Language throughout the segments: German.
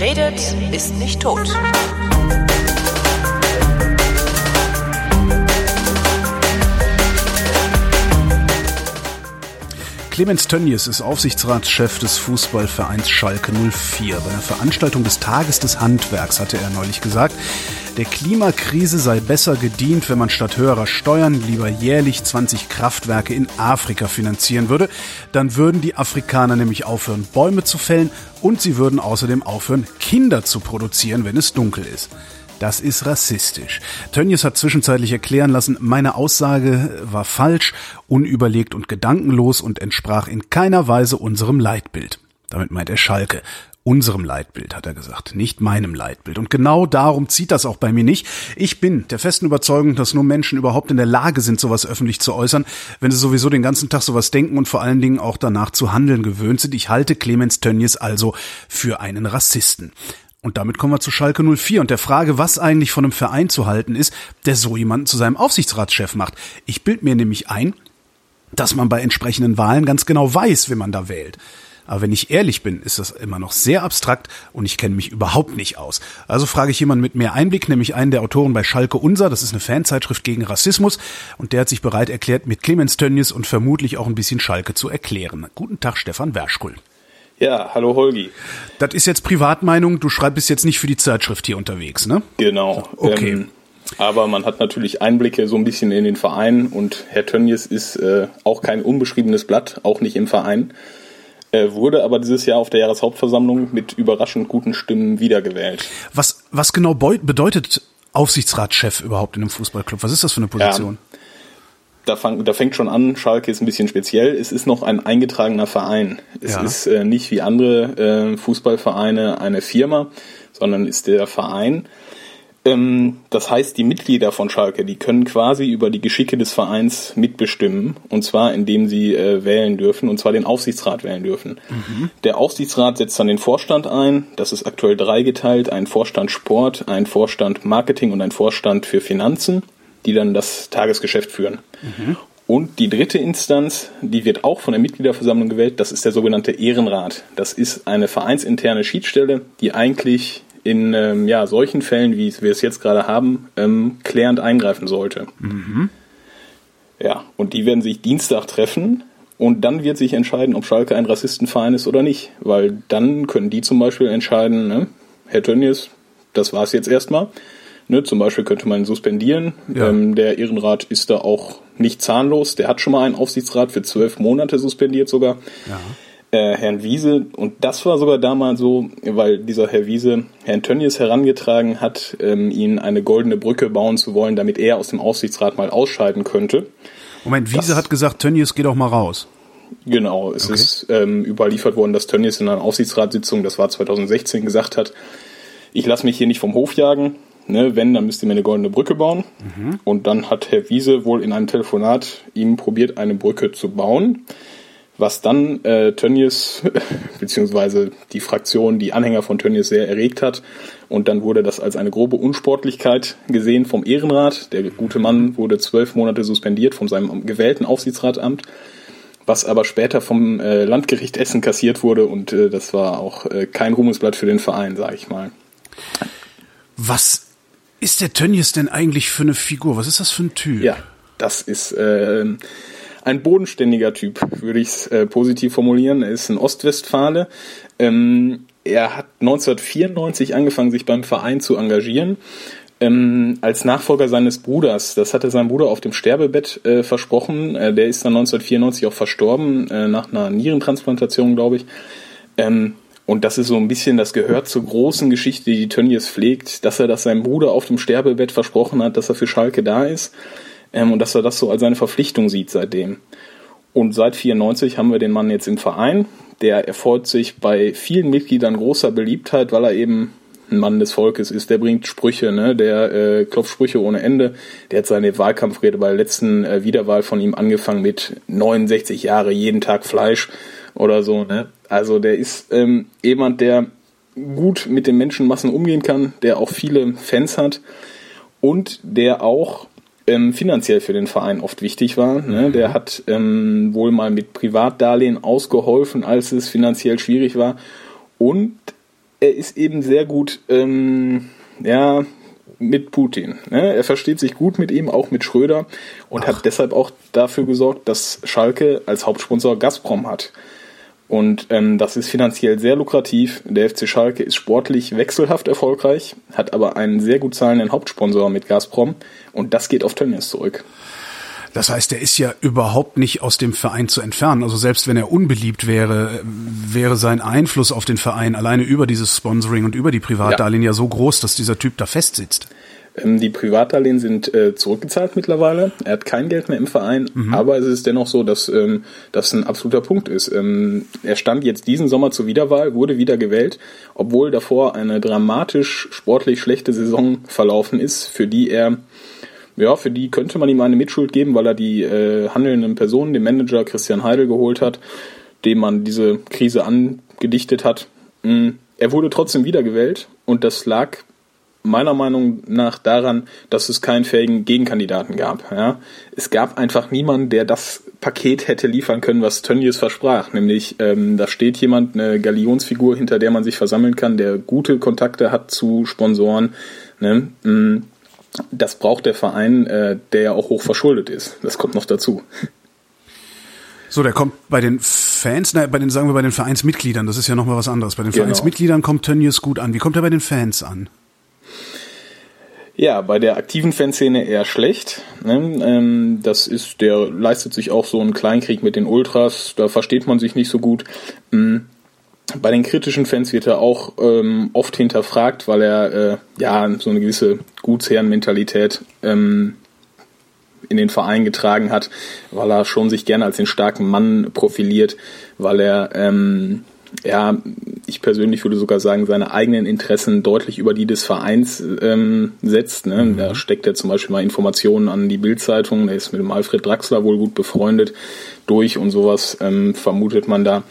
Redet, ist nicht tot. Clemens Tönnies ist Aufsichtsratschef des Fußballvereins Schalke 04. Bei einer Veranstaltung des Tages des Handwerks hatte er neulich gesagt, der Klimakrise sei besser gedient, wenn man statt höherer Steuern lieber jährlich 20 Kraftwerke in Afrika finanzieren würde. Dann würden die Afrikaner nämlich aufhören, Bäume zu fällen und sie würden außerdem aufhören, Kinder zu produzieren, wenn es dunkel ist. Das ist rassistisch. Tönnies hat zwischenzeitlich erklären lassen, meine Aussage war falsch, unüberlegt und gedankenlos und entsprach in keiner Weise unserem Leitbild. Damit meint er Schalke. Unserem Leitbild, hat er gesagt, nicht meinem Leitbild. Und genau darum zieht das auch bei mir nicht. Ich bin der festen Überzeugung, dass nur Menschen überhaupt in der Lage sind, sowas öffentlich zu äußern, wenn sie sowieso den ganzen Tag sowas denken und vor allen Dingen auch danach zu handeln gewöhnt sind. Ich halte Clemens Tönnies also für einen Rassisten. Und damit kommen wir zu Schalke 04 und der Frage, was eigentlich von einem Verein zu halten ist, der so jemanden zu seinem Aufsichtsratschef macht. Ich bild mir nämlich ein, dass man bei entsprechenden Wahlen ganz genau weiß, wenn man da wählt. Aber wenn ich ehrlich bin, ist das immer noch sehr abstrakt und ich kenne mich überhaupt nicht aus. Also frage ich jemanden mit mehr Einblick, nämlich einen der Autoren bei Schalke Unser, das ist eine Fanzeitschrift gegen Rassismus und der hat sich bereit erklärt, mit Clemens Tönnies und vermutlich auch ein bisschen Schalke zu erklären. Guten Tag, Stefan Werschkull. Ja, hallo Holgi. Das ist jetzt Privatmeinung, du schreibst jetzt nicht für die Zeitschrift hier unterwegs, ne? Genau. Okay. Ähm, aber man hat natürlich Einblicke so ein bisschen in den Verein und Herr Tönnies ist äh, auch kein unbeschriebenes Blatt, auch nicht im Verein. Er wurde aber dieses Jahr auf der Jahreshauptversammlung mit überraschend guten Stimmen wiedergewählt. Was, was genau bedeutet Aufsichtsratschef überhaupt in einem Fußballclub? Was ist das für eine Position? Ja, da, fang, da fängt schon an, Schalke ist ein bisschen speziell. Es ist noch ein eingetragener Verein. Es Ja. ist äh, nicht wie andere äh, Fußballvereine eine Firma, sondern ist der Verein. Ähm, das heißt, die Mitglieder von Schalke, die können quasi über die Geschicke des Vereins mitbestimmen. Und zwar, indem sie äh, wählen dürfen, und zwar den Aufsichtsrat wählen dürfen. Der Aufsichtsrat setzt dann den Vorstand ein. Das ist aktuell dreigeteilt. Ein Vorstand Sport, ein Vorstand Marketing und ein Vorstand für Finanzen, die dann das Tagesgeschäft führen. Und die dritte Instanz, die wird auch von der Mitgliederversammlung gewählt, das ist der sogenannte Ehrenrat. Das ist eine vereinsinterne Schiedsstelle, die eigentlich in ähm, ja, solchen Fällen, wie wir es jetzt gerade haben, ähm, klärend eingreifen sollte. Ja, und die werden sich Dienstag treffen und dann wird sich entscheiden, ob Schalke ein Rassistenverein ist oder nicht. Weil dann können die zum Beispiel entscheiden, ne, Herr Tönnies, das war's jetzt erstmal. Ne, zum Beispiel könnte man suspendieren. Ja. Ähm, der Ehrenrat ist da auch nicht zahnlos. Der hat schon mal einen Aufsichtsrat für zwölf Monate suspendiert sogar. Ja. Äh, Herrn Wiese, und das war sogar damals so, weil dieser Herr Wiese Herrn Tönnies herangetragen hat, ähm, ihn eine goldene Brücke bauen zu wollen, damit er aus dem Aufsichtsrat mal ausscheiden könnte. Moment, Wiese Das- hat gesagt, Tönnies, geh doch mal raus. Genau, es Okay. ist ähm, überliefert worden, dass Tönnies in einer Aufsichtsratssitzung, das war 2016, gesagt hat, ich lasse mich hier nicht vom Hof jagen. Ne, wenn, dann müsst ihr mir eine goldene Brücke bauen. Und dann hat Herr Wiese wohl in einem Telefonat ihm probiert, eine Brücke zu bauen. Was dann äh, Tönnies, beziehungsweise die Fraktion, die Anhänger von Tönnies sehr erregt hat. Und dann wurde das als eine grobe Unsportlichkeit gesehen vom Ehrenrat. Der gute Mann wurde zwölf Monate suspendiert von seinem gewählten Aufsichtsratamt was aber später vom äh, Landgericht Essen kassiert wurde und äh, das war auch äh, kein Ruhmesblatt für den Verein, sage ich mal. Was ist der Tönnies denn eigentlich für eine Figur? Was ist das für ein Typ? Ja, das ist äh, ein bodenständiger Typ, würde ich es äh, positiv formulieren. Er ist ein Ostwestfale. Ähm, er hat 1994 angefangen, sich beim Verein zu engagieren. Ähm, als Nachfolger seines Bruders. Das hatte sein Bruder auf dem Sterbebett äh, versprochen. Äh, der ist dann 1994 auch verstorben, äh, nach einer Nierentransplantation, glaube ich. Ähm, und das ist so ein bisschen, das gehört zur großen Geschichte, die Tönnies pflegt, dass er das seinem Bruder auf dem Sterbebett versprochen hat, dass er für Schalke da ist ähm, und dass er das so als seine Verpflichtung sieht seitdem. Und seit 94 haben wir den Mann jetzt im Verein. Der erfreut sich bei vielen Mitgliedern großer Beliebtheit, weil er eben ein Mann des Volkes ist. Der bringt Sprüche, ne? der äh, klopft Sprüche ohne Ende. Der hat seine Wahlkampfrede bei der letzten äh, Wiederwahl von ihm angefangen mit 69 Jahre, jeden Tag Fleisch oder so. Ne? Also der ist ähm, jemand, der gut mit den Menschenmassen umgehen kann, der auch viele Fans hat und der auch ähm, finanziell für den Verein oft wichtig war. Ne? Der hat ähm, wohl mal mit Privatdarlehen ausgeholfen, als es finanziell schwierig war. Und er ist eben sehr gut, ähm, ja, mit Putin. Ne? Er versteht sich gut mit ihm, auch mit Schröder und Ach. hat deshalb auch dafür gesorgt, dass Schalke als Hauptsponsor Gazprom hat. Und ähm, das ist finanziell sehr lukrativ. Der FC Schalke ist sportlich wechselhaft erfolgreich, hat aber einen sehr gut zahlenden Hauptsponsor mit Gazprom und das geht auf Tönnies zurück. Das heißt, er ist ja überhaupt nicht aus dem Verein zu entfernen. Also selbst wenn er unbeliebt wäre, wäre sein Einfluss auf den Verein alleine über dieses Sponsoring und über die Privatdarlehen ja, ja so groß, dass dieser Typ da festsitzt. Ähm, die Privatdarlehen sind äh, zurückgezahlt mittlerweile. Er hat kein Geld mehr im Verein, mhm. aber es ist dennoch so, dass ähm, das ein absoluter Punkt ist. Ähm, er stand jetzt diesen Sommer zur Wiederwahl, wurde wieder gewählt, obwohl davor eine dramatisch sportlich schlechte Saison verlaufen ist, für die er ja, für die könnte man ihm eine Mitschuld geben, weil er die äh, handelnden Personen, den Manager Christian Heidel geholt hat, dem man diese Krise angedichtet hat. Mm, er wurde trotzdem wiedergewählt und das lag meiner Meinung nach daran, dass es keinen fähigen Gegenkandidaten gab. Ja. Es gab einfach niemanden, der das Paket hätte liefern können, was Tönnies versprach. Nämlich, ähm, da steht jemand, eine Galionsfigur, hinter der man sich versammeln kann, der gute Kontakte hat zu Sponsoren. Ne? Mm, das braucht der Verein, äh, der ja auch hoch verschuldet ist. Das kommt noch dazu. So, der kommt bei den Fans, na, bei den, sagen wir, bei den Vereinsmitgliedern, das ist ja nochmal was anderes. Bei den genau. Vereinsmitgliedern kommt Tönnies gut an. Wie kommt er bei den Fans an? Ja, bei der aktiven Fanszene eher schlecht. Ne? Ähm, das ist, der leistet sich auch so einen Kleinkrieg mit den Ultras, da versteht man sich nicht so gut. Ähm, bei den kritischen Fans wird er auch ähm, oft hinterfragt, weil er äh, ja so eine gewisse Gutsherrenmentalität ähm, in den Verein getragen hat, weil er schon sich gerne als den starken Mann profiliert, weil er ähm, ja, ich persönlich würde sogar sagen, seine eigenen Interessen deutlich über die des Vereins ähm, setzt. Ne? Mhm. Da steckt er zum Beispiel mal Informationen an die Bildzeitung, der ist mit dem Alfred Draxler wohl gut befreundet durch und sowas ähm, vermutet man da.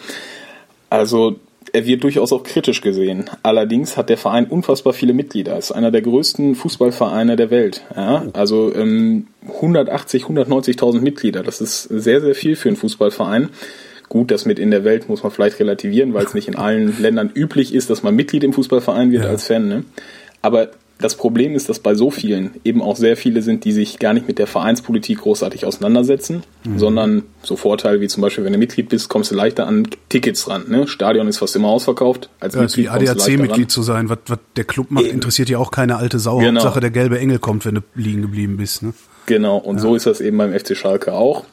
Also er wird durchaus auch kritisch gesehen. Allerdings hat der Verein unfassbar viele Mitglieder. Er ist einer der größten Fußballvereine der Welt. Ja? Also ähm, 180, 190.000 Mitglieder. Das ist sehr, sehr viel für einen Fußballverein. Gut, das mit in der Welt muss man vielleicht relativieren, weil es nicht in allen Ländern üblich ist, dass man Mitglied im Fußballverein wird ja. als Fan. Ne? Aber das Problem ist, dass bei so vielen eben auch sehr viele sind, die sich gar nicht mit der Vereinspolitik großartig auseinandersetzen, mhm. sondern so Vorteile wie zum Beispiel, wenn du Mitglied bist, kommst du leichter an Tickets ran. Ne? Stadion ist fast immer ausverkauft. Als ja, Mitglied wie ADAC-Mitglied zu sein, was, was der Club macht, interessiert ja auch keine alte Sau. Genau. Hauptsache der gelbe Engel kommt, wenn du liegen geblieben bist. Ne? Genau, und ja. so ist das eben beim FC Schalke auch.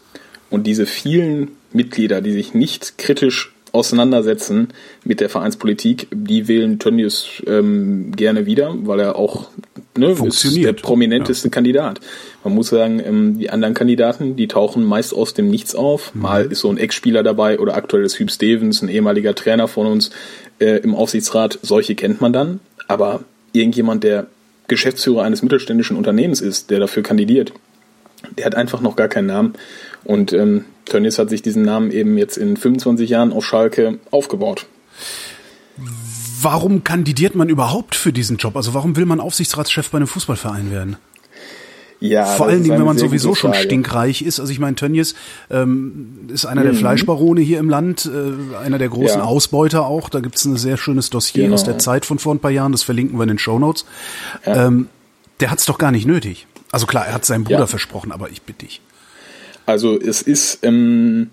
Und diese vielen Mitglieder, die sich nicht kritisch auseinandersetzen mit der Vereinspolitik, die wählen Tönnies ähm, gerne wieder, weil er auch ne, ist der prominenteste ja. Kandidat. Man muss sagen, ähm, die anderen Kandidaten, die tauchen meist aus dem Nichts auf. Mhm. Mal ist so ein Ex-Spieler dabei oder aktuell ist Hüb Stevens, ein ehemaliger Trainer von uns äh, im Aufsichtsrat. Solche kennt man dann. Aber irgendjemand, der Geschäftsführer eines mittelständischen Unternehmens ist, der dafür kandidiert, der hat einfach noch gar keinen Namen. Und ähm, Tönnies hat sich diesen Namen eben jetzt in 25 Jahren auf Schalke aufgebaut. Warum kandidiert man überhaupt für diesen Job? Also warum will man Aufsichtsratschef bei einem Fußballverein werden? Ja, Vor allen Dingen, wenn man sowieso schon stinkreich ist. Also ich meine, Tönnies ähm, ist einer mhm. der Fleischbarone hier im Land, äh, einer der großen ja. Ausbeuter auch. Da gibt es ein sehr schönes Dossier genau. aus der Zeit von vor ein paar Jahren, das verlinken wir in den Show Notes. Ja. Ähm, der hat es doch gar nicht nötig. Also klar, er hat seinem Bruder versprochen, aber ich bitte dich. Also es ist, ähm,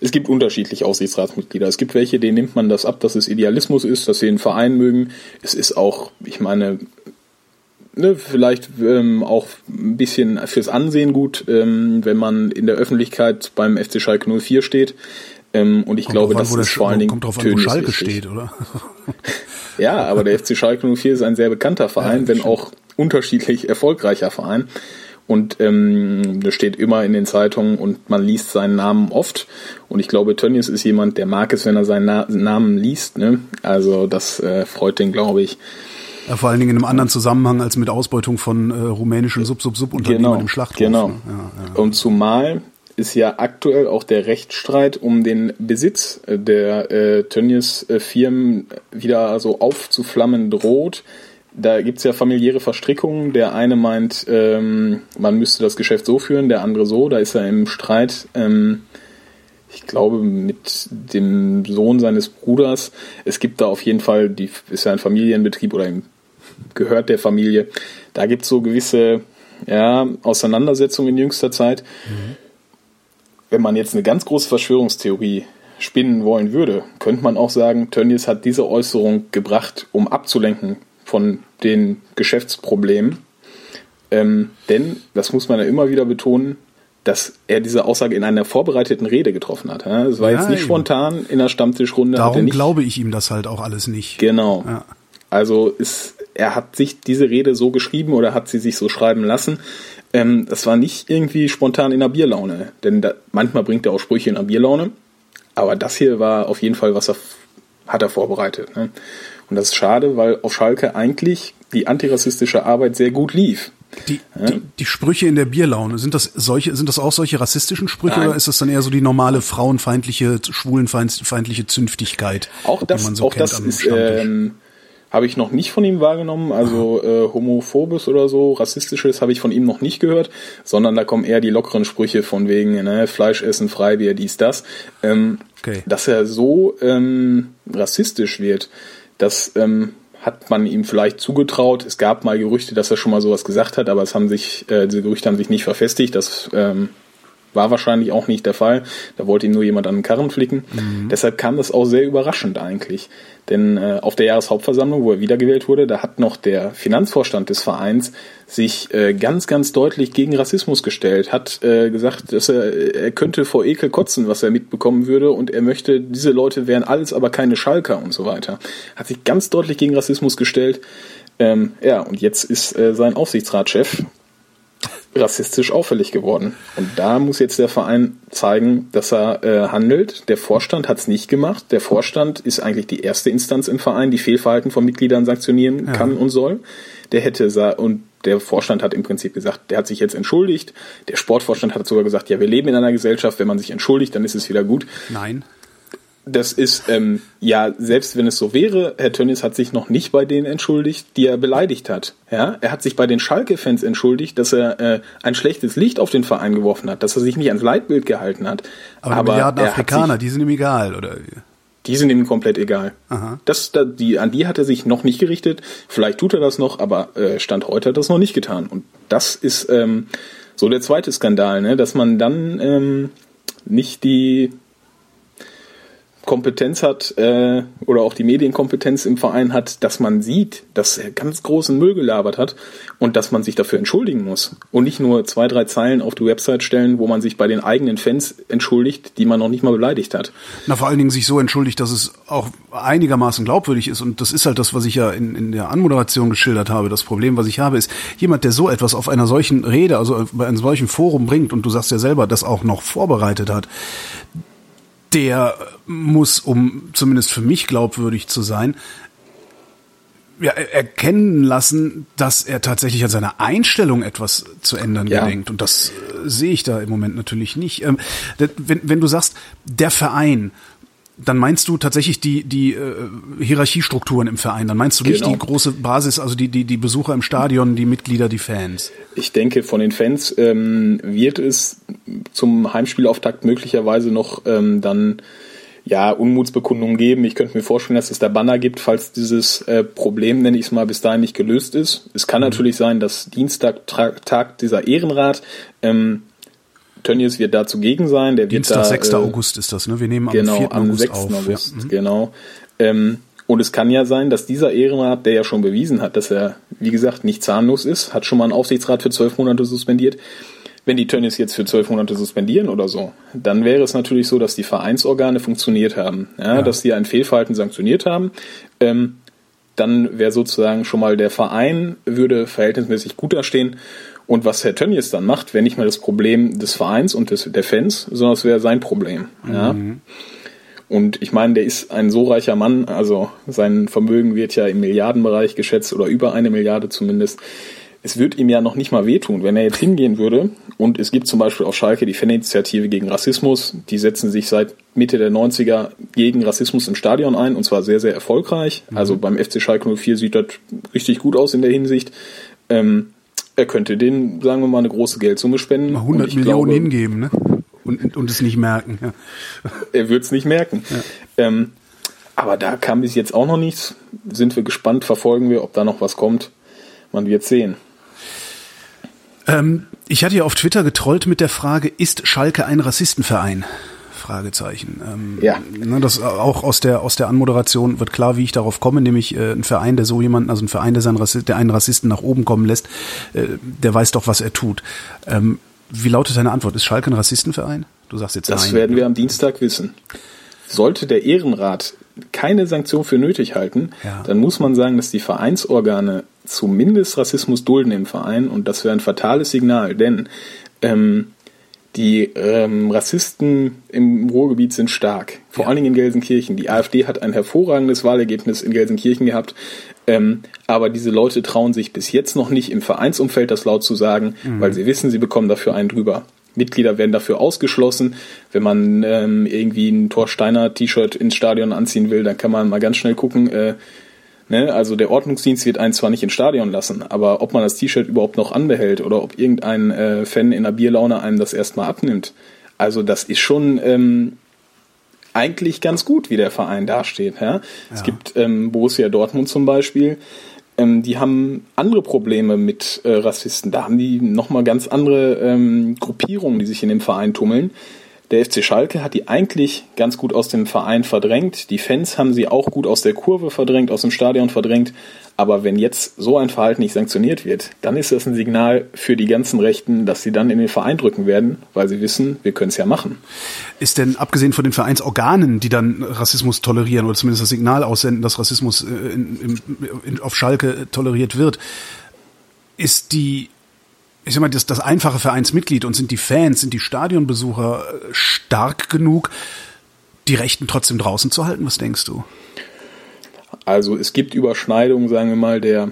es gibt unterschiedliche Aussichtsratsmitglieder. Es gibt welche, denen nimmt man das ab, dass es Idealismus ist, dass sie den Verein mögen. Es ist auch, ich meine, ne, vielleicht ähm, auch ein bisschen fürs Ansehen gut, ähm, wenn man in der Öffentlichkeit beim FC Schalke 04 steht. Ähm, und ich kommt glaube, das ist vor allen Dingen kommt drauf an, wo Schalke steht, oder? ja, aber der FC Schalke 04 ist ein sehr bekannter Verein, ja, wenn auch unterschiedlich erfolgreicher Verein und ähm, das steht immer in den Zeitungen und man liest seinen Namen oft. Und ich glaube, Tönnies ist jemand, der mag es, wenn er seinen Na Namen liest. Ne? Also das äh, freut den, glaube ich. Ja, vor allen Dingen in einem anderen Zusammenhang als mit Ausbeutung von äh, rumänischen Sub-Sub-Sub-Unternehmen genau, im Schlachthof. Genau. Ne? Ja, ja. Und zumal ist ja aktuell auch der Rechtsstreit um den Besitz der äh, Tönnies-Firmen äh, wieder so aufzuflammen droht da gibt's ja familiäre Verstrickungen. Der eine meint, ähm, man müsste das Geschäft so führen, der andere so. Da ist er im Streit. Ähm, ich glaube, mit dem Sohn seines Bruders. Es gibt da auf jeden Fall, die ist ja ein Familienbetrieb oder gehört der Familie. Da gibt es so gewisse ja, Auseinandersetzungen in jüngster Zeit. Mhm. Wenn man jetzt eine ganz große Verschwörungstheorie spinnen wollen würde, könnte man auch sagen, Tönnies hat diese Äußerung gebracht, um abzulenken von den Geschäftsproblemen. Ähm, denn, das muss man ja immer wieder betonen, dass er diese Aussage in einer vorbereiteten Rede getroffen hat. Es war Nein. jetzt nicht spontan in der Stammtischrunde. Darum glaube ich ihm das halt auch alles nicht. Genau. Ja. Also ist, er hat sich diese Rede so geschrieben oder hat sie sich so schreiben lassen. Ähm, das war nicht irgendwie spontan in der Bierlaune, denn da, manchmal bringt er auch Sprüche in der Bierlaune. Aber das hier war auf jeden Fall, was er hat er vorbereitet. Ne? Und das ist schade, weil auf Schalke eigentlich die antirassistische Arbeit sehr gut lief. Die, ja? die, die, Sprüche in der Bierlaune, sind das solche, sind das auch solche rassistischen Sprüche Nein. oder ist das dann eher so die normale frauenfeindliche, schwulenfeindliche Zünftigkeit? Auch das, so auch das ist, ähm, habe ich noch nicht von ihm wahrgenommen. Also äh, homophobes oder so, rassistisches habe ich von ihm noch nicht gehört, sondern da kommen eher die lockeren Sprüche von wegen ne, Fleisch essen, Freibier, dies, das. Ähm, okay. Dass er so ähm, rassistisch wird, das ähm, hat man ihm vielleicht zugetraut. Es gab mal Gerüchte, dass er schon mal sowas gesagt hat, aber es haben sich, äh, diese Gerüchte haben sich nicht verfestigt. Das ähm, war wahrscheinlich auch nicht der Fall. Da wollte ihm nur jemand an den Karren flicken. Mhm. Deshalb kam das auch sehr überraschend eigentlich. Denn äh, auf der Jahreshauptversammlung, wo er wiedergewählt wurde, da hat noch der Finanzvorstand des Vereins sich äh, ganz, ganz deutlich gegen Rassismus gestellt, hat äh, gesagt, dass er, er könnte vor Ekel kotzen, was er mitbekommen würde und er möchte, diese Leute wären alles aber keine Schalker und so weiter. Hat sich ganz deutlich gegen Rassismus gestellt. Ähm, ja, und jetzt ist äh, sein Aufsichtsratschef rassistisch auffällig geworden. Und da muss jetzt der Verein zeigen, dass er äh, handelt. Der Vorstand hat es nicht gemacht. Der Vorstand ist eigentlich die erste Instanz im Verein, die Fehlverhalten von Mitgliedern sanktionieren ja. kann und soll. Der hätte und der Vorstand hat im Prinzip gesagt, der hat sich jetzt entschuldigt. Der Sportvorstand hat sogar gesagt, ja, wir leben in einer Gesellschaft, wenn man sich entschuldigt, dann ist es wieder gut. Nein das ist, ähm, ja, selbst wenn es so wäre, Herr Tönnies hat sich noch nicht bei denen entschuldigt, die er beleidigt hat. Ja, er hat sich bei den Schalke-Fans entschuldigt, dass er äh, ein schlechtes Licht auf den Verein geworfen hat, dass er sich nicht ans Leitbild gehalten hat. Aber, Aber Milliarden Afrikaner, sich, die sind ihm egal, oder? Die sind ihm komplett egal. Aha. Das, da, die, an die hat er sich noch nicht gerichtet. Vielleicht tut er das noch, aber äh, Stand heute hat er das noch nicht getan. Und das ist ähm, so der zweite Skandal, ne? dass man dann ähm, nicht die Kompetenz hat äh, oder auch die Medienkompetenz im Verein hat, dass man sieht, dass er ganz großen Müll gelabert hat und dass man sich dafür entschuldigen muss und nicht nur zwei, drei Zeilen auf die Website stellen, wo man sich bei den eigenen Fans entschuldigt, die man noch nicht mal beleidigt hat. Na, vor allen Dingen sich so entschuldigt, dass es auch einigermaßen glaubwürdig ist und das ist halt das, was ich ja in, in der Anmoderation geschildert habe. Das Problem, was ich habe, ist jemand, der so etwas auf einer solchen Rede, also bei einem solchen Forum bringt und du sagst ja selber, das auch noch vorbereitet hat, der muss, um zumindest für mich glaubwürdig zu sein, ja, erkennen lassen, dass er tatsächlich an seiner Einstellung etwas zu ändern ja. gedenkt. Und das äh, sehe ich da im Moment natürlich nicht. Ähm, wenn, wenn du sagst, der Verein dann meinst du tatsächlich die, die äh, Hierarchiestrukturen im Verein. Dann meinst du nicht genau. die große Basis, also die, die, die Besucher im Stadion, die Mitglieder, die Fans. Ich denke, von den Fans ähm, wird es zum Heimspielauftakt möglicherweise noch ähm, dann ja, Unmutsbekundungen geben. Ich könnte mir vorstellen, dass es da Banner gibt, falls dieses äh, Problem, nenne ich es mal, bis dahin nicht gelöst ist. Es kann mhm. natürlich sein, dass Dienstag Tag dieser Ehrenrat ähm, Tönnies wird da zugegen sein. Der Dienstag, wird da, 6. Äh, August ist das, ne? Wir nehmen am genau, 4. am August 6. auf. August, ja. Mhm. genau. Ähm, und es kann ja sein, dass dieser Ehrenrat, der ja schon bewiesen hat, dass er, wie gesagt, nicht zahnlos ist, hat schon mal einen Aufsichtsrat für zwölf Monate suspendiert. Wenn die Tönnies jetzt für zwölf Monate suspendieren oder so, dann wäre es natürlich so, dass die Vereinsorgane funktioniert haben, ja, ja. dass sie ein Fehlverhalten sanktioniert haben. Ähm, dann wäre sozusagen schon mal der Verein würde verhältnismäßig gut dastehen und was Herr Tönnies dann macht, wäre nicht mehr das Problem des Vereins und des, der Fans, sondern es wäre sein Problem. Ja? Mhm. Und ich meine, der ist ein so reicher Mann, also sein Vermögen wird ja im Milliardenbereich geschätzt oder über eine Milliarde zumindest. Es wird ihm ja noch nicht mal wehtun, wenn er jetzt hingehen würde. Und es gibt zum Beispiel auf Schalke die Faninitiative gegen Rassismus. Die setzen sich seit Mitte der 90er gegen Rassismus im Stadion ein und zwar sehr, sehr erfolgreich. Mhm. Also beim FC Schalke 04 sieht das richtig gut aus in der Hinsicht. Ähm, er könnte denen, sagen wir mal, eine große Geldsumme spenden. Mal 100 Millionen glaube, hingeben, ne? Und, und es nicht merken. Ja. Er wird es nicht merken. Ja. Ähm, aber da kam bis jetzt auch noch nichts. Sind wir gespannt, verfolgen wir, ob da noch was kommt. Man wird sehen. Ähm, ich hatte ja auf Twitter getrollt mit der Frage, ist Schalke ein Rassistenverein? Fragezeichen. Ähm, ja. Ne, das auch aus der aus der Anmoderation wird klar, wie ich darauf komme, nämlich äh, ein Verein, der so jemanden, also ein Verein, der, seinen Rassist, der einen Rassisten nach oben kommen lässt, äh, der weiß doch, was er tut. Ähm, wie lautet deine Antwort? Ist Schalke ein Rassistenverein? Du sagst jetzt Das nein. werden wir am Dienstag wissen. Sollte der Ehrenrat keine Sanktion für nötig halten, ja. dann muss man sagen, dass die Vereinsorgane zumindest Rassismus dulden im Verein und das wäre ein fatales Signal, denn ähm, die ähm, Rassisten im Ruhrgebiet sind stark, vor ja. allen Dingen in Gelsenkirchen. Die AfD hat ein hervorragendes Wahlergebnis in Gelsenkirchen gehabt, ähm, aber diese Leute trauen sich bis jetzt noch nicht im Vereinsumfeld das laut zu sagen, mhm. weil sie wissen, sie bekommen dafür einen drüber. Mitglieder werden dafür ausgeschlossen. Wenn man ähm, irgendwie ein Thorsteiner T-Shirt ins Stadion anziehen will, dann kann man mal ganz schnell gucken, äh, Ne? Also der Ordnungsdienst wird einen zwar nicht ins Stadion lassen, aber ob man das T-Shirt überhaupt noch anbehält oder ob irgendein äh, Fan in der Bierlaune einem das erstmal abnimmt. Also das ist schon ähm, eigentlich ganz gut, wie der Verein dasteht. Ja? Ja. Es gibt ähm, Borussia Dortmund zum Beispiel, ähm, die haben andere Probleme mit äh, Rassisten. Da haben die nochmal ganz andere ähm, Gruppierungen, die sich in dem Verein tummeln. Der FC Schalke hat die eigentlich ganz gut aus dem Verein verdrängt. Die Fans haben sie auch gut aus der Kurve verdrängt, aus dem Stadion verdrängt. Aber wenn jetzt so ein Verhalten nicht sanktioniert wird, dann ist das ein Signal für die ganzen Rechten, dass sie dann in den Verein drücken werden, weil sie wissen, wir können es ja machen. Ist denn abgesehen von den Vereinsorganen, die dann Rassismus tolerieren oder zumindest das Signal aussenden, dass Rassismus äh, in, in, in, auf Schalke toleriert wird, ist die ich sag mal, das, das einfache Vereinsmitglied und sind die Fans, sind die Stadionbesucher äh, stark genug, die Rechten trotzdem draußen zu halten? Was denkst du? Also es gibt Überschneidungen, sagen wir mal, der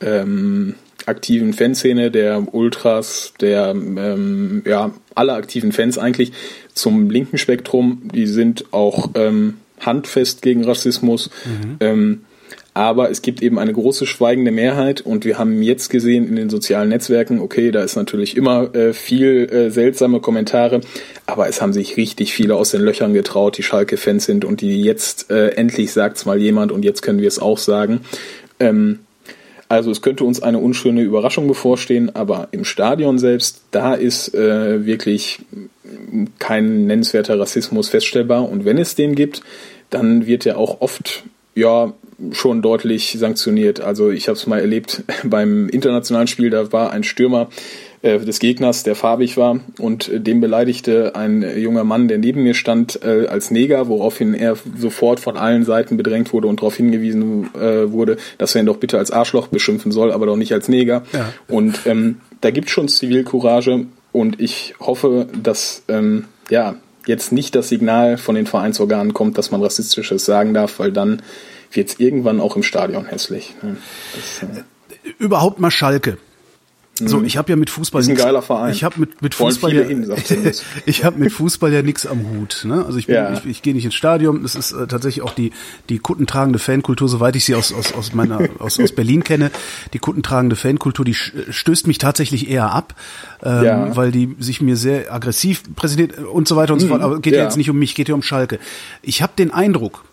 ähm, aktiven Fanszene, der Ultras, der ähm, ja aller aktiven Fans eigentlich zum linken Spektrum. Die sind auch ähm, handfest gegen Rassismus. Mhm. Aber es gibt eben eine große schweigende Mehrheit und wir haben jetzt gesehen in den sozialen Netzwerken, okay, da ist natürlich immer äh, viel äh, seltsame Kommentare, aber es haben sich richtig viele aus den Löchern getraut, die Schalke-Fans sind und die jetzt äh, endlich sagt's mal jemand und jetzt können wir es auch sagen. Ähm, also es könnte uns eine unschöne Überraschung bevorstehen, aber im Stadion selbst, da ist äh, wirklich kein nennenswerter Rassismus feststellbar und wenn es den gibt, dann wird er auch oft ja schon deutlich sanktioniert. Also ich habe es mal erlebt beim internationalen Spiel, da war ein Stürmer äh, des Gegners, der farbig war und äh, dem beleidigte ein junger Mann, der neben mir stand, äh, als Neger, woraufhin er sofort von allen Seiten bedrängt wurde und darauf hingewiesen äh, wurde, dass er ihn doch bitte als Arschloch beschimpfen soll, aber doch nicht als Neger. Ja. Und ähm, da gibt schon Zivilcourage und ich hoffe, dass ähm, ja jetzt nicht das Signal von den Vereinsorganen kommt, dass man rassistisches sagen darf, weil dann wird es irgendwann auch im Stadion hässlich. Das, äh Überhaupt mal Schalke. So, mhm. ich habe ja mit Fußball ist ein geiler Verein. Ich habe mit mit Fußball ja, hin, ich habe mit Fußball ja nichts am Hut. Ne? Also ich bin, ja. ich, ich gehe nicht ins Stadion. Das ist äh, tatsächlich auch die die kuttentragende Fankultur, soweit ich sie aus aus aus meiner aus aus Berlin kenne. Die kuttentragende Fankultur, die stößt mich tatsächlich eher ab, ähm, ja. weil die sich mir sehr aggressiv präsentiert und so weiter und mhm. so fort. Aber geht ja. ja jetzt nicht um mich, geht ja um Schalke. Ich habe den Eindruck,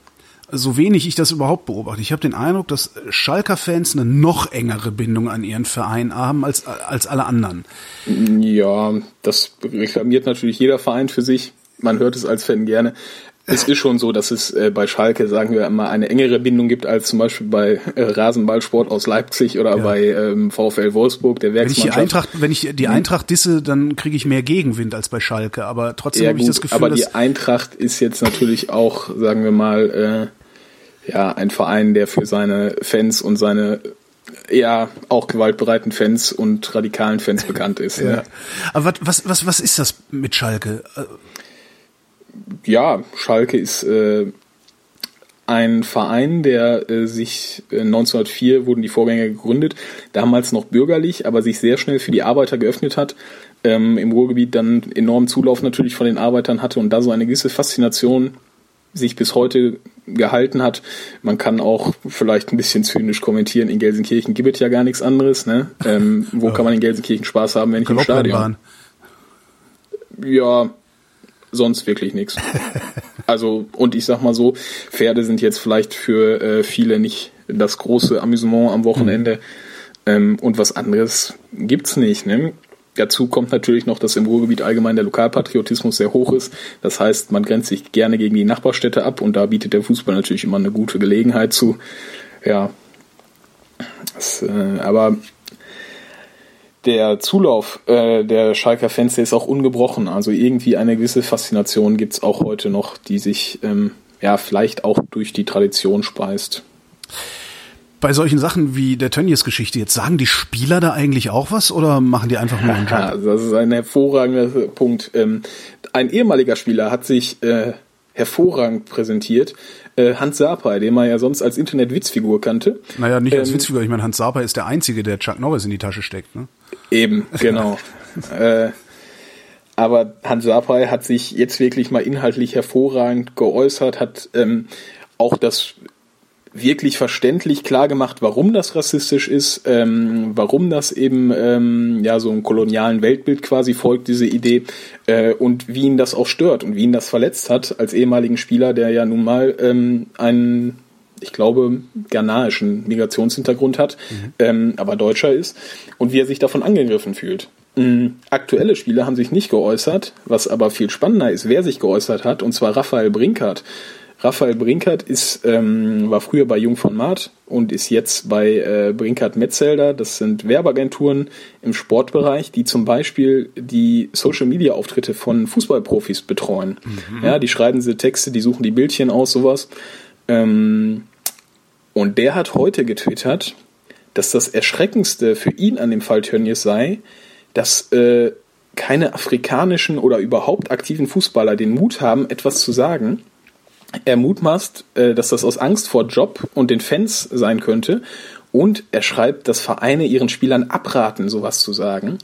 so wenig ich das überhaupt beobachte. Ich habe den Eindruck, dass Schalker-Fans eine noch engere Bindung an ihren Verein haben als, als alle anderen. Ja, das reklamiert natürlich jeder Verein für sich. Man hört es als Fan gerne. Es ist schon so, dass es äh, bei Schalke, sagen wir mal, eine engere Bindung gibt als zum Beispiel bei äh, Rasenballsport aus Leipzig oder ja. bei ähm, VfL Wolfsburg, der Werksmannschaft. Wenn ich die Eintracht, wenn ich die mhm. Eintracht disse, dann kriege ich mehr Gegenwind als bei Schalke. Aber trotzdem ja, habe ich das Gefühl, aber die Eintracht ist jetzt natürlich auch, sagen wir mal, äh, ja, ein Verein, der für seine Fans und seine ja auch gewaltbereiten Fans und radikalen Fans bekannt ist. ja. Ne? Aber was, was, was ist das mit Schalke? Ja, Schalke ist äh, ein Verein, der äh, sich äh, 1904 wurden die Vorgänger gegründet, damals noch bürgerlich, aber sich sehr schnell für die Arbeiter geöffnet hat. Ähm, Im Ruhrgebiet dann enormen Zulauf natürlich von den Arbeitern hatte und da so eine gewisse Faszination sich bis heute gehalten hat. Man kann auch vielleicht ein bisschen zynisch kommentieren, in Gelsenkirchen gibt es ja gar nichts anderes. Ne? Ähm, wo kann man in Gelsenkirchen Spaß haben, wenn nicht im Stadion? Ja, sonst wirklich nichts. Also, und ich sag mal so, Pferde sind jetzt vielleicht für äh, viele nicht das große Amüsement am Wochenende. Mhm. Ähm, und was anderes gibt's nicht. Ne? Dazu kommt natürlich noch, dass im Ruhrgebiet allgemein der Lokalpatriotismus sehr hoch ist. Das heißt, man grenzt sich gerne gegen die Nachbarstädte ab und da bietet der Fußball natürlich immer eine gute Gelegenheit zu. Ja, das, äh, aber der Zulauf äh, der Schalker Fans ist auch ungebrochen. Also irgendwie eine gewisse Faszination gibt's auch heute noch, die sich ähm, ja vielleicht auch durch die Tradition speist. Bei solchen Sachen wie der Tönnies-Geschichte jetzt, sagen die Spieler da eigentlich auch was oder machen die einfach nur einen Job? Ja, das ist ein hervorragender Punkt. Ähm, ein ehemaliger Spieler hat sich äh, hervorragend präsentiert. Äh, Hans Sapai, den man ja sonst als Internet-Witzfigur kannte. Naja, nicht als ähm, Witzfigur. Ich meine, Hans Sapai ist der Einzige, der Chuck Norris in die Tasche steckt. Ne? Eben, genau. äh, aber Hans Sapai hat sich jetzt wirklich mal inhaltlich hervorragend geäußert, hat ähm, auch das wirklich verständlich klar gemacht, warum das rassistisch ist, ähm, warum das eben ähm, ja so einem kolonialen Weltbild quasi folgt, diese Idee, äh, und wie ihn das auch stört und wie ihn das verletzt hat als ehemaligen Spieler, der ja nun mal ähm, einen, ich glaube, ghanaischen Migrationshintergrund hat, mhm. ähm, aber Deutscher ist, und wie er sich davon angegriffen fühlt. Ähm, aktuelle Spieler haben sich nicht geäußert, was aber viel spannender ist, wer sich geäußert hat, und zwar Raphael Brinkert. Raphael Brinkert ist, ähm, war früher bei Jung von Maat und ist jetzt bei äh, Brinkert Metzelder. Das sind Werbeagenturen im Sportbereich, die zum Beispiel die Social Media Auftritte von Fußballprofis betreuen. Mhm. Ja, die schreiben diese Texte, die suchen die Bildchen aus, sowas. Ähm, und der hat heute getwittert, dass das Erschreckendste für ihn an dem Fall Tönnies sei, dass äh, keine afrikanischen oder überhaupt aktiven Fußballer den Mut haben, etwas zu sagen er mutmaßt, äh, dass das aus Angst vor Job und den Fans sein könnte. Und er schreibt, dass Vereine ihren Spielern abraten, sowas zu sagen.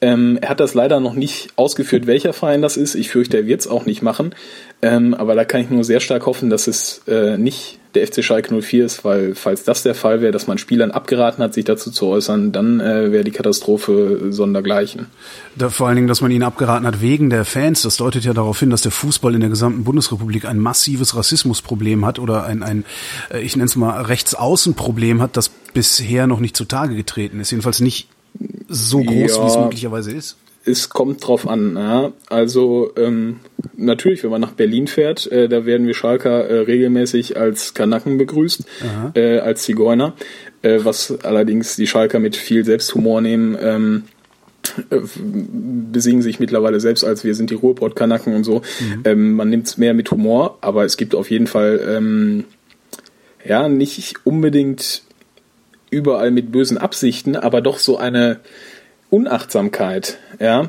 Ähm, er hat das leider noch nicht ausgeführt, welcher Verein das ist. Ich fürchte, er wird es auch nicht machen. Ähm, aber da kann ich nur sehr stark hoffen, dass es äh, nicht der FC Schalke 04 ist, weil falls das der Fall wäre, dass man Spielern abgeraten hat, sich dazu zu äußern, dann äh, wäre die Katastrophe sondergleichen. Da, vor allen Dingen, dass man ihn abgeraten hat wegen der Fans, das deutet ja darauf hin, dass der Fußball in der gesamten Bundesrepublik ein massives Rassismusproblem hat oder ein, ein äh, ich nenne es mal Rechtsaußenproblem hat, das bisher noch nicht zutage getreten ist. Jedenfalls nicht so groß, ja, wie es möglicherweise ist? Es kommt drauf an. Ja. Also ähm, natürlich, wenn man nach Berlin fährt, äh, da werden wir Schalker äh, regelmäßig als Kanaken begrüßt, äh, als Zigeuner, äh, was allerdings die Schalker mit viel Selbsthumor nehmen. Ähm, äh, besingen sich mittlerweile selbst als wir sind die Ruhrpott-Kanaken und so. Mhm. Ähm, man nimmt es mehr mit Humor, aber es gibt auf jeden Fall ähm, ja nicht unbedingt überall mit bösen Absichten, aber doch so eine Unachtsamkeit, ja,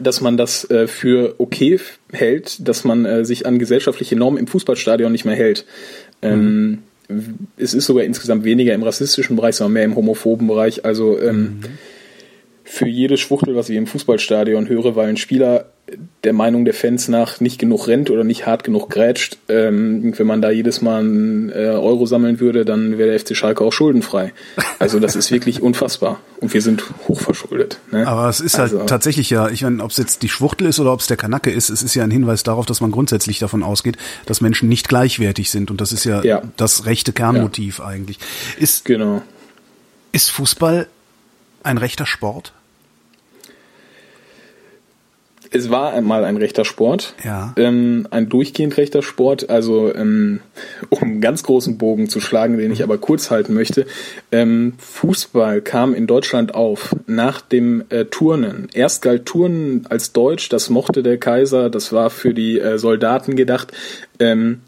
dass man das äh, für okay hält, dass man äh, sich an gesellschaftliche Normen im Fußballstadion nicht mehr hält. Ähm, mhm. Es ist sogar insgesamt weniger im rassistischen Bereich, sondern mehr im homophoben Bereich. Also ähm, mhm. für jede Schwuchtel, was ich im Fußballstadion höre, weil ein Spieler der Meinung der Fans nach nicht genug rennt oder nicht hart genug grätscht. Ähm, wenn man da jedes Mal einen äh, Euro sammeln würde, dann wäre der FC Schalke auch schuldenfrei. Also das ist wirklich unfassbar. Und wir sind hochverschuldet. Ne? Aber es ist halt also, halt tatsächlich ja, ich meine, ob es jetzt die Schwuchtel ist oder ob es der Kanacke ist, es ist ja ein Hinweis darauf, dass man grundsätzlich davon ausgeht, dass Menschen nicht gleichwertig sind. Und das ist ja, ja. das rechte Kernmotiv ja. eigentlich. Ist, genau. ist Fußball ein rechter Sport? Es war einmal ein rechter Sport, ja. ähm, ein durchgehend rechter Sport. Also ähm, um einen ganz großen Bogen zu schlagen, den ich aber kurz halten möchte. Ähm, Fußball kam in Deutschland auf nach dem äh, Turnen. Erst galt Turnen als Deutsch, das mochte der Kaiser, das war für die äh, Soldaten gedacht. Ähm,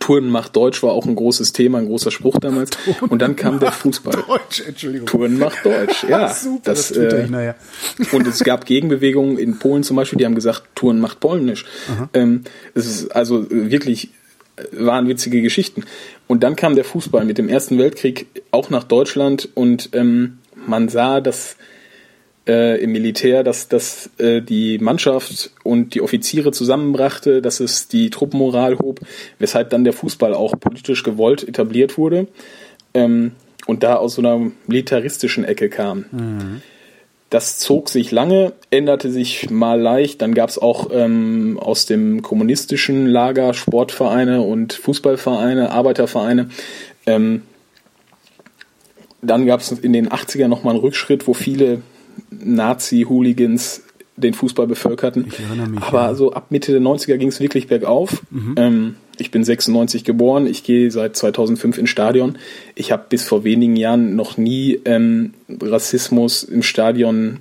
Touren macht Deutsch war auch ein großes Thema, ein großer Spruch damals. Touren und dann kam der Fußball. Deutsch, Entschuldigung. Touren macht Deutsch, ja. Super, das, das äh, ich, naja. Und es gab Gegenbewegungen in Polen zum Beispiel, die haben gesagt, Touren macht Polnisch. Ähm, es ist also wirklich äh, waren witzige Geschichten. Und dann kam der Fußball mit dem Ersten Weltkrieg auch nach Deutschland und ähm, man sah, dass äh, im Militär, dass das äh, die Mannschaft und die Offiziere zusammenbrachte, dass es die Truppenmoral hob, weshalb dann der Fußball auch politisch gewollt etabliert wurde ähm, und da aus so einer militaristischen Ecke kam. Mhm. Das zog sich lange, änderte sich mal leicht. Dann gab es auch ähm, aus dem kommunistischen Lager Sportvereine und Fußballvereine, Arbeitervereine. Ähm, dann gab es in den 80er nochmal einen Rückschritt, wo viele Nazi-Hooligans den Fußball bevölkerten. Ich erinnere mich, Aber ja. so ab Mitte der 90er ging es wirklich bergauf. Mhm. Ähm, ich bin 96 geboren, ich gehe seit 2005 ins Stadion. Ich habe bis vor wenigen Jahren noch nie ähm, Rassismus im Stadion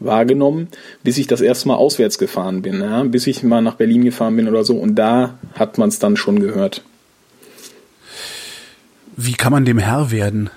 wahrgenommen, bis ich das erste Mal auswärts gefahren bin, ja? bis ich mal nach Berlin gefahren bin oder so und da hat man es dann schon gehört. Wie kann man dem Herr werden?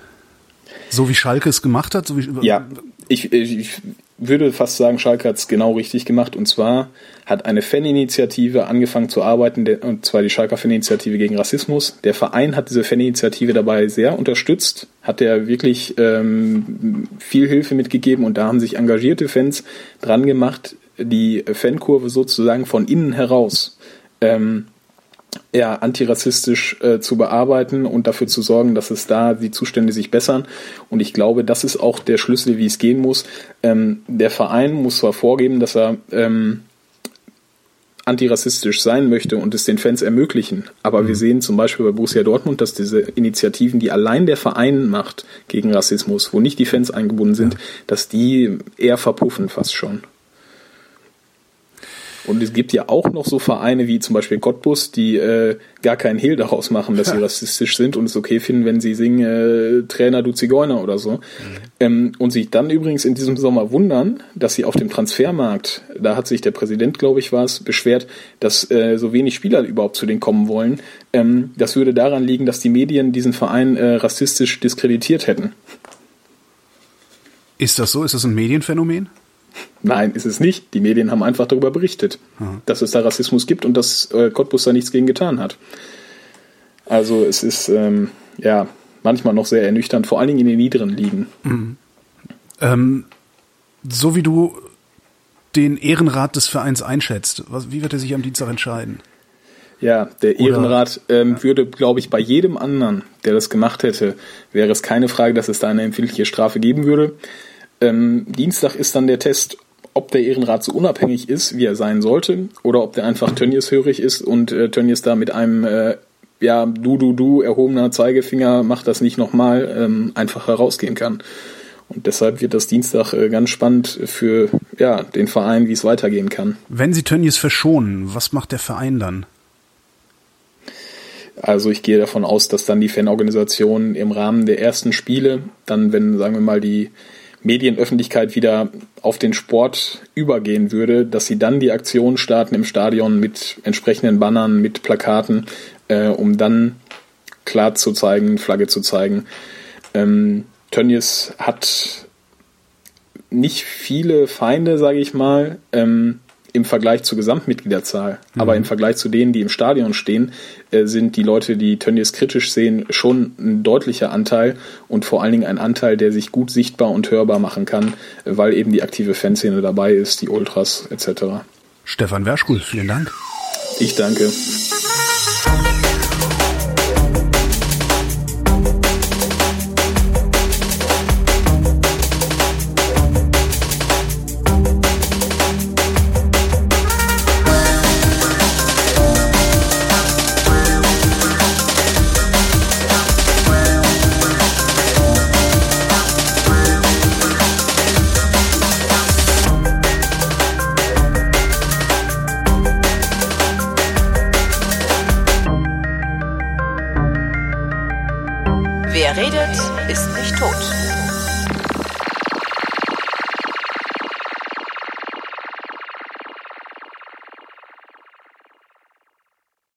So wie Schalke es gemacht hat? So wie, ja, ich, ich, würde fast sagen, Schalke hat es genau richtig gemacht. Und zwar hat eine Faninitiative angefangen zu arbeiten, und zwar die Schalker Faninitiative gegen Rassismus. Der Verein hat diese Faninitiative dabei sehr unterstützt, hat er wirklich ähm, viel Hilfe mitgegeben und da haben sich engagierte Fans dran gemacht, die Fankurve sozusagen von innen heraus ähm, ja, antirassistisch äh, zu bearbeiten und dafür zu sorgen, dass es da die Zustände sich bessern. Und ich glaube, das ist auch der Schlüssel, wie es gehen muss. Ähm, der Verein muss zwar vorgeben, dass er ähm, antirassistisch sein möchte und es den Fans ermöglichen. Aber mhm. wir sehen zum Beispiel bei Borussia Dortmund, dass diese Initiativen, die allein der Verein macht gegen Rassismus, wo nicht die Fans eingebunden sind, dass die eher verpuffen fast schon. Und es gibt ja auch noch so Vereine wie zum Beispiel Cottbus, die äh, gar keinen Hehl daraus machen, dass sie rassistisch sind und es okay finden, wenn sie singen äh, Trainer du Zigeuner oder so. Mhm. Ähm, und sich dann übrigens in diesem Sommer wundern, dass sie auf dem Transfermarkt, da hat sich der Präsident, glaube ich, war es, beschwert, dass äh, so wenig Spieler überhaupt zu denen kommen wollen. Ähm, das würde daran liegen, dass die Medien diesen Verein äh, rassistisch diskreditiert hätten. Ist das so? Ist das ein Medienphänomen? Nein, ist es nicht. Die Medien haben einfach darüber berichtet, mhm. dass es da Rassismus gibt und dass äh, Cottbus da nichts gegen getan hat. Also es ist ähm, ja manchmal noch sehr ernüchternd, vor allen Dingen in den niederen Ligen. Mhm. Ähm, so wie du den Ehrenrat des Vereins einschätzt, was, wie wird er sich am Dienstag entscheiden? Ja, der Oder, Ehrenrat ähm, ja. würde, glaube ich, bei jedem anderen, der das gemacht hätte, wäre es keine Frage, dass es da eine empfindliche Strafe geben würde. Ähm, Dienstag ist dann der Test, ob der Ehrenrat so unabhängig ist, wie er sein sollte, oder ob der einfach Tönnies hörig ist und äh, Tönnies da mit einem äh, ja, du, du, du, erhobener Zeigefinger, macht das nicht nochmal, ähm, einfach herausgehen kann. Und deshalb wird das Dienstag äh, ganz spannend für ja, den Verein, wie es weitergehen kann. Wenn Sie Tönnies verschonen, was macht der Verein dann? Also ich gehe davon aus, dass dann die Fanorganisation im Rahmen der ersten Spiele, dann wenn, sagen wir mal, die Medienöffentlichkeit wieder auf den Sport übergehen würde, dass sie dann die Aktion starten im Stadion mit entsprechenden Bannern, mit Plakaten, äh, um dann klar zu zeigen, Flagge zu zeigen. Ähm, Tönnies hat nicht viele Feinde, sage ich mal. Ähm, im Vergleich zur Gesamtmitgliederzahl, mhm. aber im Vergleich zu denen, die im Stadion stehen, äh, sind die Leute, die Tönnies kritisch sehen, schon ein deutlicher Anteil und vor allen Dingen ein Anteil, der sich gut sichtbar und hörbar machen kann, weil eben die aktive Fanszene dabei ist, die Ultras etc. Stefan Werschkuhl, vielen Dank. Ich danke.